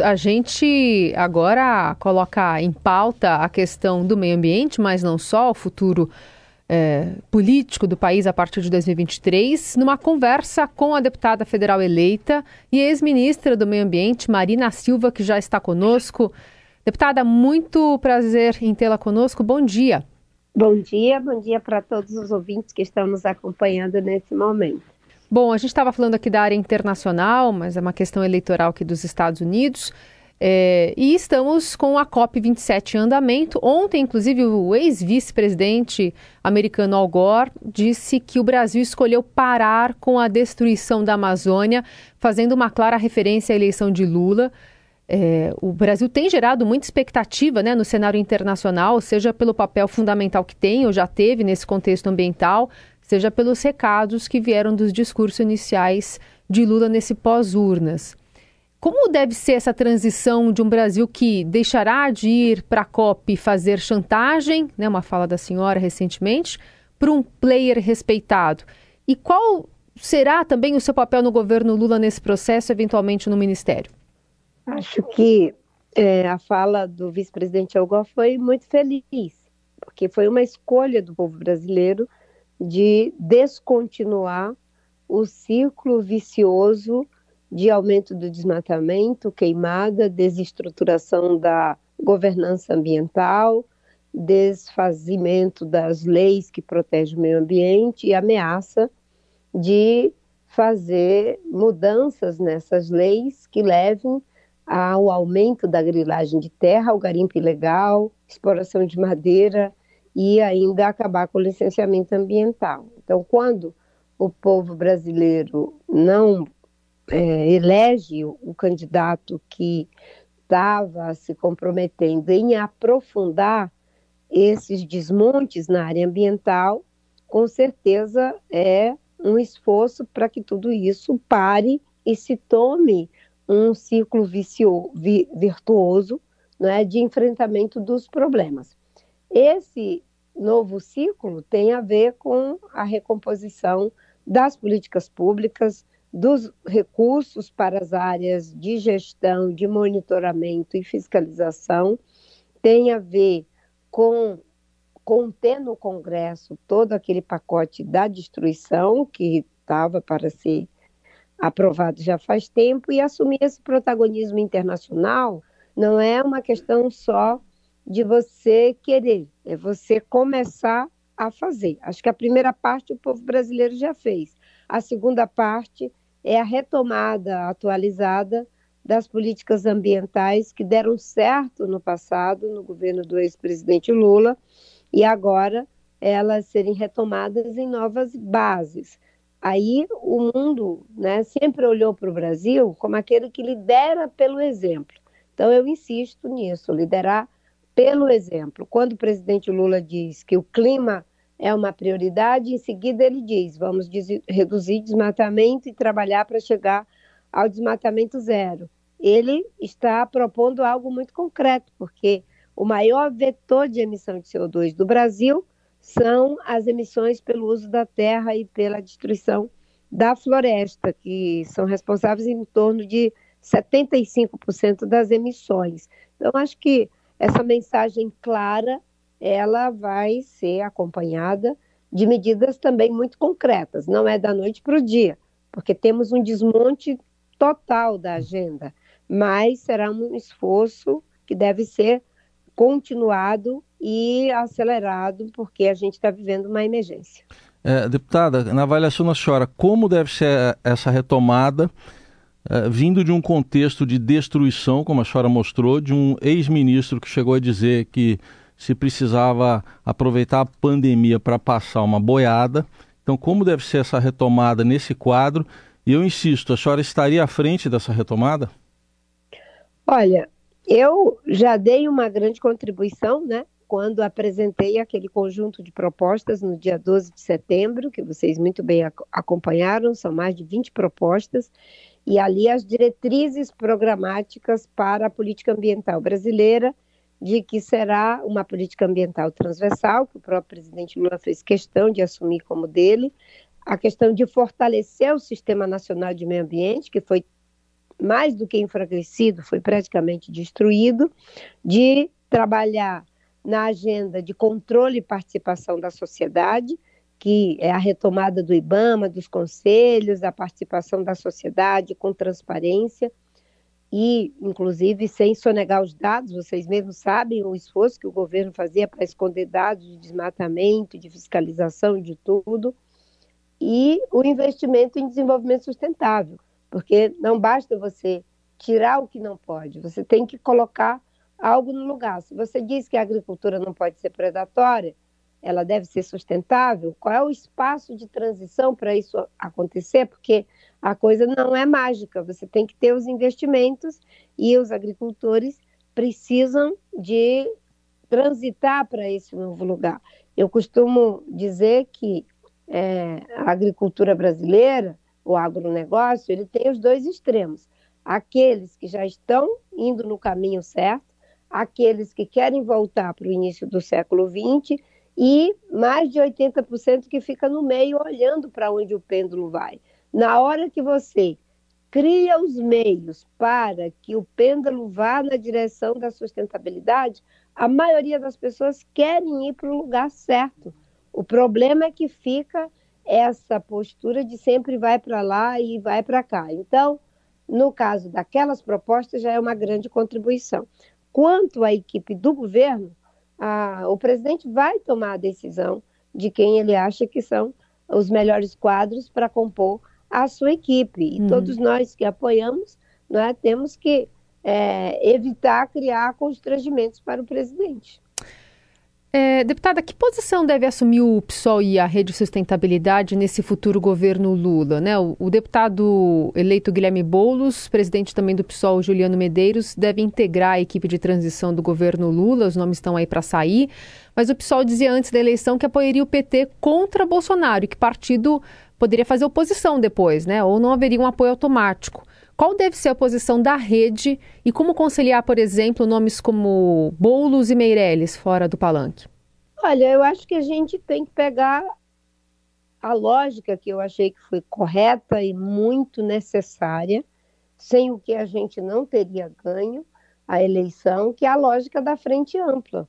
A gente agora coloca em pauta a questão do meio ambiente, mas não só, o futuro é, político do país a partir de 2023, numa conversa com a deputada federal eleita e ex-ministra do Meio Ambiente, Marina Silva, que já está conosco. Deputada, muito prazer em tê-la conosco. Bom dia. Bom dia, bom dia para todos os ouvintes que estão nos acompanhando nesse momento. Bom, a gente estava falando aqui da área internacional, mas é uma questão eleitoral aqui dos Estados Unidos. É, e estamos com a COP27 em andamento. Ontem, inclusive, o ex-vice-presidente americano Al Gore disse que o Brasil escolheu parar com a destruição da Amazônia, fazendo uma clara referência à eleição de Lula. É, o Brasil tem gerado muita expectativa né, no cenário internacional, seja pelo papel fundamental que tem ou já teve nesse contexto ambiental, seja pelos recados que vieram dos discursos iniciais de Lula nesse pós-urnas. Como deve ser essa transição de um Brasil que deixará de ir para a COP fazer chantagem, né, uma fala da senhora recentemente, para um player respeitado? E qual será também o seu papel no governo Lula nesse processo, eventualmente no ministério? Acho que é, a fala do vice-presidente Algor foi muito feliz, porque foi uma escolha do povo brasileiro de descontinuar o ciclo vicioso de aumento do desmatamento, queimada, desestruturação da governança ambiental, desfazimento das leis que protegem o meio ambiente e ameaça de fazer mudanças nessas leis que levem ao aumento da grilagem de terra, ao garimpo ilegal, exploração de madeira e ainda acabar com o licenciamento ambiental. Então, quando o povo brasileiro não é, elege o candidato que estava se comprometendo em aprofundar esses desmontes na área ambiental, com certeza é um esforço para que tudo isso pare e se tome um ciclo vicio, vi, virtuoso né, de enfrentamento dos problemas. Esse novo ciclo tem a ver com a recomposição das políticas públicas, dos recursos para as áreas de gestão, de monitoramento e fiscalização, tem a ver com conter no Congresso todo aquele pacote da destruição que estava para ser aprovado já faz tempo e assumir esse protagonismo internacional não é uma questão só de você querer, é você começar a fazer. Acho que a primeira parte o povo brasileiro já fez. A segunda parte é a retomada atualizada das políticas ambientais que deram certo no passado, no governo do ex-presidente Lula, e agora elas serem retomadas em novas bases. Aí o mundo né, sempre olhou para o Brasil como aquele que lidera pelo exemplo. Então eu insisto nisso, liderar pelo exemplo. Quando o presidente Lula diz que o clima é uma prioridade, em seguida ele diz: vamos reduzir desmatamento e trabalhar para chegar ao desmatamento zero. Ele está propondo algo muito concreto, porque o maior vetor de emissão de CO2 do Brasil são as emissões pelo uso da terra e pela destruição da floresta, que são responsáveis em torno de 75% das emissões. Então, acho que essa mensagem clara, ela vai ser acompanhada de medidas também muito concretas, não é da noite para o dia, porque temos um desmonte total da agenda, mas será um esforço que deve ser continuado e acelerado, porque a gente está vivendo uma emergência. É, deputada, na avaliação da senhora, como deve ser essa retomada eh, vindo de um contexto de destruição, como a senhora mostrou, de um ex-ministro que chegou a dizer que se precisava aproveitar a pandemia para passar uma boiada. Então, como deve ser essa retomada nesse quadro? E eu insisto, a senhora estaria à frente dessa retomada? Olha, eu já dei uma grande contribuição, né? Quando apresentei aquele conjunto de propostas no dia 12 de setembro, que vocês muito bem acompanharam, são mais de 20 propostas, e ali as diretrizes programáticas para a política ambiental brasileira, de que será uma política ambiental transversal, que o próprio presidente Lula fez questão de assumir como dele, a questão de fortalecer o Sistema Nacional de Meio Ambiente, que foi mais do que enfraquecido, foi praticamente destruído, de trabalhar na agenda de controle e participação da sociedade, que é a retomada do IBAMA, dos conselhos, a participação da sociedade com transparência e, inclusive, sem sonegar os dados. Vocês mesmos sabem o esforço que o governo fazia para esconder dados de desmatamento, de fiscalização, de tudo. E o investimento em desenvolvimento sustentável, porque não basta você tirar o que não pode, você tem que colocar algo no lugar. Se você diz que a agricultura não pode ser predatória, ela deve ser sustentável, qual é o espaço de transição para isso acontecer? Porque a coisa não é mágica, você tem que ter os investimentos e os agricultores precisam de transitar para esse novo lugar. Eu costumo dizer que é, a agricultura brasileira, o agronegócio, ele tem os dois extremos. Aqueles que já estão indo no caminho certo, aqueles que querem voltar para o início do século XX e mais de 80% que fica no meio olhando para onde o pêndulo vai. Na hora que você cria os meios para que o pêndulo vá na direção da sustentabilidade, a maioria das pessoas querem ir para o lugar certo. O problema é que fica essa postura de sempre vai para lá e vai para cá. Então, no caso daquelas propostas, já é uma grande contribuição. Quanto à equipe do governo, a, o presidente vai tomar a decisão de quem ele acha que são os melhores quadros para compor a sua equipe. E uhum. todos nós que apoiamos né, temos que é, evitar criar constrangimentos para o presidente. É, deputada, que posição deve assumir o PSOL e a Rede Sustentabilidade nesse futuro governo Lula? Né? O, o, deputado eleito Guilherme Boulos, presidente também do PSOL Juliano Medeiros, deve integrar a equipe de transição do governo Lula, os nomes estão aí para sair, mas o PSOL dizia antes da eleição que apoiaria o PT contra Bolsonaro e que partido poderia fazer oposição depois, né? ou não haveria um apoio automático. Qual deve ser a posição da rede e como conciliar, por exemplo, nomes como Boulos e Meirelles fora do palanque? Olha, eu acho que a gente tem que pegar a lógica que eu achei que foi correta e muito necessária, sem o que a gente não teria ganho a eleição, que é a lógica da frente ampla.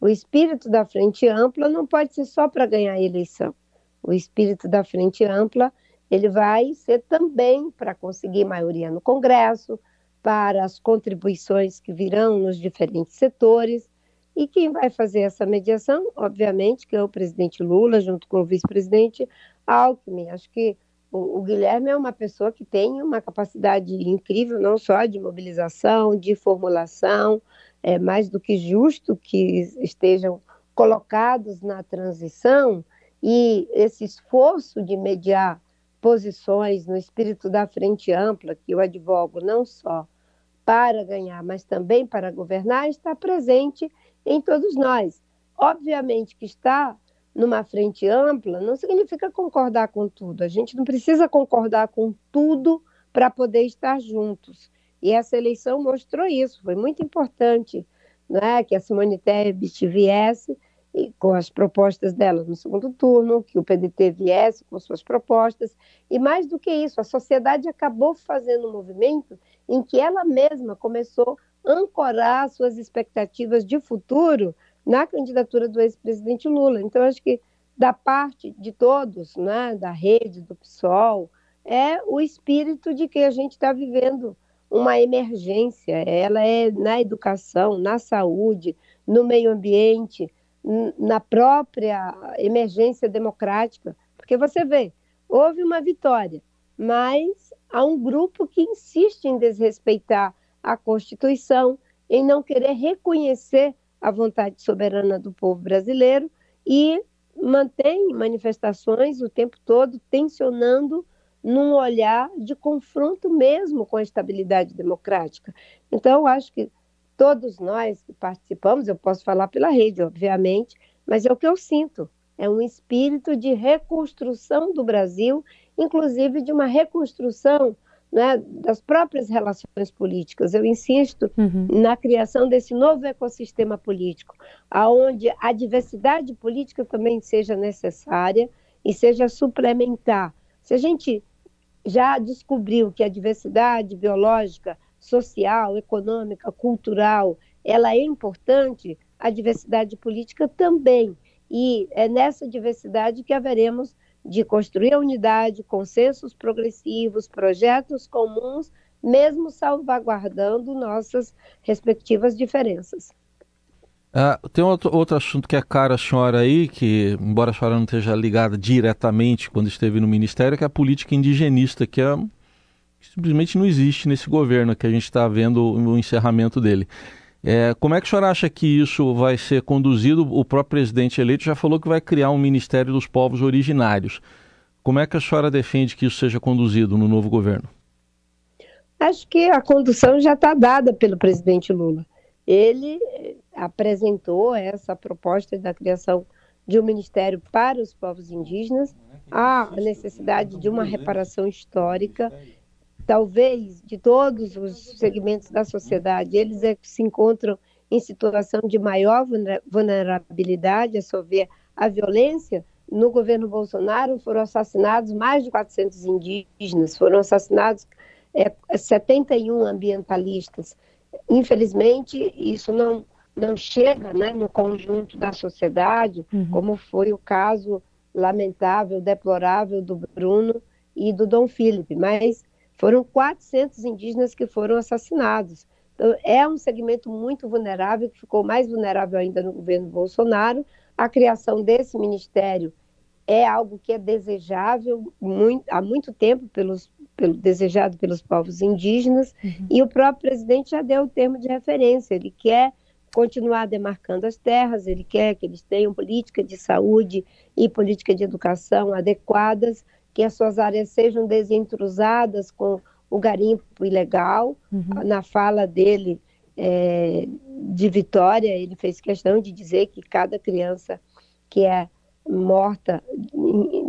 O espírito da frente ampla não pode ser só para ganhar a eleição. O espírito da frente ampla ele vai ser também para conseguir maioria no Congresso, para as contribuições que virão nos diferentes setores. E quem vai fazer essa mediação, obviamente, que é o presidente Lula, junto com o vice-presidente Alckmin. Acho que o, o, Guilherme é uma pessoa que tem uma capacidade incrível, não só de mobilização, de formulação, é mais do que justo que estejam colocados na transição e esse esforço de mediar posições no espírito da frente ampla, que eu advogo não só para ganhar, mas também para governar, está presente em todos nós. Obviamente que está numa frente ampla não significa concordar com tudo. A gente não precisa concordar com tudo para poder estar juntos. E essa eleição mostrou isso, foi muito importante né, que a Simone Tebet viesse com as propostas dela no segundo turno, que o PDT viesse com suas propostas, e mais do que isso, a sociedade acabou fazendo um movimento em que ela mesma começou a ancorar suas expectativas de futuro na candidatura do ex-presidente Lula. Então, acho que da parte de todos, né, da rede, do PSOL, é o espírito de que a gente está vivendo uma emergência. Ela é na educação, na saúde, no meio ambiente, na própria emergência democrática, porque você vê, houve uma vitória, mas há um grupo que insiste em desrespeitar a Constituição, em não querer reconhecer a vontade soberana do povo brasileiro e mantém manifestações o tempo todo tensionando num olhar de confronto mesmo com a estabilidade democrática. Então, acho que todos nós que participamos, eu posso falar pela rede, obviamente, mas é o que eu sinto. É um espírito de reconstrução do Brasil, inclusive de uma reconstrução né, das próprias relações políticas. Eu insisto uhum. na criação desse novo ecossistema político, aonde a diversidade política também seja necessária e seja suplementar. Se a gente já descobriu que a diversidade biológica, social, econômica, cultural, ela é importante, a diversidade política também. E é nessa diversidade que haveremos de construir a unidade, consensos progressivos, projetos comuns, mesmo salvaguardando nossas respectivas diferenças. Uh, tem outro, outro assunto que é caro a senhora aí, que, embora a senhora não esteja ligada diretamente quando esteve no Ministério, que é a política indigenista, que, é, simplesmente não existe nesse governo, que a gente está vendo o encerramento dele. É, como é que a senhora acha que isso vai ser conduzido? O próprio presidente eleito já falou que vai criar um Ministério dos Povos Originários. Como é que a senhora defende que isso seja conduzido no novo governo? Acho que a condução já está dada pelo presidente Lula. Ele apresentou essa proposta da criação de um ministério para os povos indígenas, a necessidade de uma reparação histórica, talvez de todos os segmentos da sociedade, eles é que se encontram em situação de maior vulnerabilidade, a só ver a violência. No governo Bolsonaro foram assassinados mais de 400 indígenas, foram assassinados é, 71 ambientalistas. Infelizmente, isso não não chega né, no conjunto da sociedade, uhum. como foi o caso lamentável, deplorável do Bruno e do Dom Felipe, mas foram 400 indígenas que foram assassinados. Então, é um segmento muito vulnerável, que ficou mais vulnerável ainda no governo Bolsonaro. A criação desse ministério é algo que é desejável muito, há muito tempo pelos, pelo, desejado pelos povos indígenas, uhum. e o próprio presidente já deu o termo de referência. Ele quer continuar demarcando as terras, ele quer que eles tenham política de saúde e política de educação adequadas, que as suas áreas sejam desintrusadas com o garimpo ilegal. Uhum. Na fala dele é, de Vitória, ele fez questão de dizer que cada criança que é morta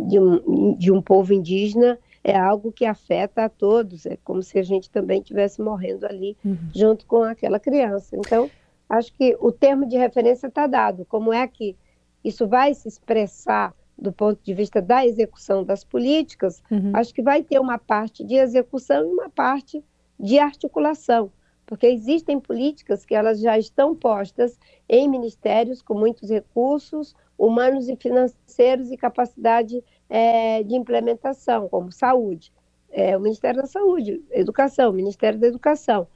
de um, de um povo indígena é algo que afeta a todos, é como se a gente também estivesse morrendo ali uhum. junto com aquela criança. Então, acho que o termo de referência está dado. Como é que isso vai se expressar do ponto de vista da execução das políticas? Uhum. Acho que vai ter uma parte de execução e uma parte de articulação, porque existem políticas que elas já estão postas em ministérios com muitos recursos humanos e financeiros e capacidade é, de implementação, como saúde, é, o Ministério da Saúde, Educação, Ministério da Educação.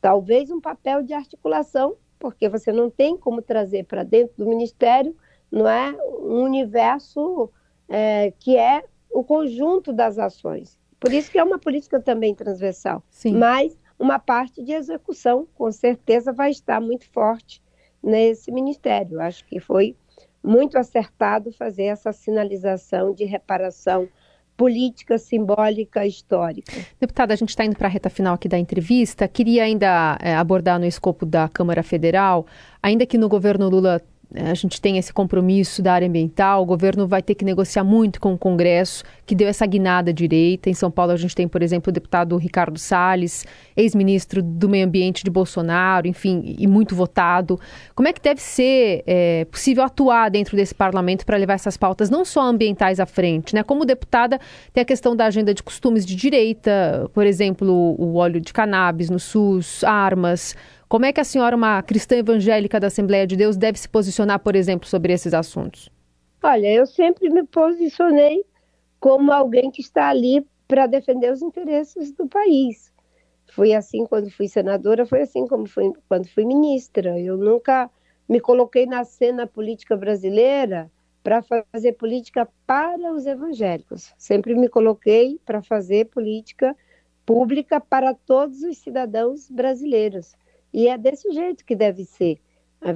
Talvez um papel de articulação porque você não tem como trazer para dentro do ministério, não é um universo é, que é o conjunto das ações. Por isso que é uma política também transversal. Sim. Mas uma parte de execução, com certeza, vai estar muito forte nesse ministério. Acho que foi muito acertado fazer essa sinalização de reparação política, simbólica, histórica. Deputada, a gente está indo para a reta final aqui da entrevista. Queria ainda é, abordar no escopo da Câmara Federal, ainda que no governo Lula a gente tem esse compromisso da área ambiental, o governo vai ter que negociar muito com o Congresso, que deu essa guinada direita. Em São Paulo, a gente tem, por exemplo, o deputado Ricardo Salles, ex-ministro do Meio Ambiente de Bolsonaro, enfim, e muito votado. Como é que deve ser é, possível atuar dentro desse parlamento para levar essas pautas, não só ambientais à frente? Né? Como deputada, tem a questão da agenda de costumes de direita, por exemplo, o óleo de cannabis no SUS, armas. Como é que a senhora, uma cristã evangélica da Assembleia de Deus, deve se posicionar, por exemplo, sobre esses assuntos? Olha, eu sempre me posicionei como alguém que está ali para defender os interesses do país. Foi assim quando fui senadora, foi assim como fui, quando fui ministra. Eu nunca me coloquei na cena política brasileira para fazer política para os evangélicos. Sempre me coloquei para fazer política pública para todos os cidadãos brasileiros. E é desse jeito que deve ser.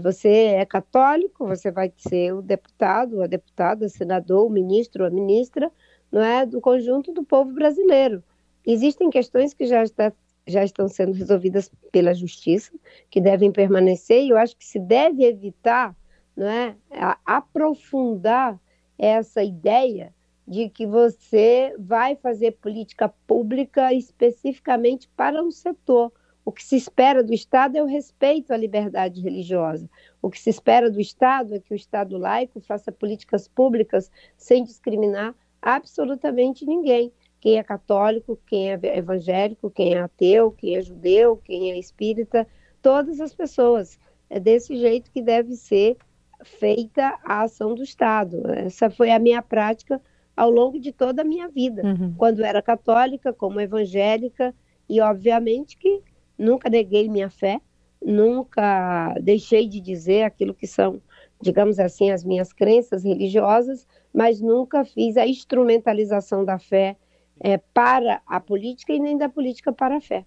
Você é católico, você vai ser o deputado, a deputada, o senador, o ministro, a ministra, não é do conjunto do povo brasileiro. Existem questões que já, está, já estão sendo resolvidas pela justiça, que devem permanecer, e eu acho que se deve evitar não é, aprofundar essa ideia de que você vai fazer política pública especificamente para um setor. O que se espera do Estado é o respeito à liberdade religiosa. O que se espera do Estado é que o Estado laico faça políticas públicas sem discriminar absolutamente ninguém. quem é católico, quem é evangélico, quem é ateu, quem é judeu, quem é espírita, todas as pessoas. É desse jeito que deve ser feita a ação do Estado. Essa foi a minha prática ao longo de toda a minha vida, uhum. quando era católica, como evangélica, e obviamente que nunca neguei minha fé, nunca deixei de dizer aquilo que são, digamos assim, as minhas crenças religiosas, mas nunca fiz a instrumentalização da fé é, para a política e nem da política para a fé.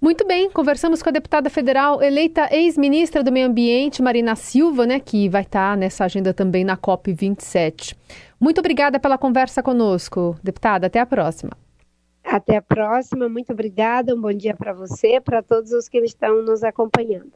Muito bem, conversamos com a deputada federal eleita ex-ministra do Meio Ambiente, Marina Silva, né, que vai estar nessa agenda também na COP27. Muito obrigada pela conversa conosco, deputada. Até a próxima. Até a próxima, muito obrigada. Um bom dia para você, para todos os que estão nos acompanhando.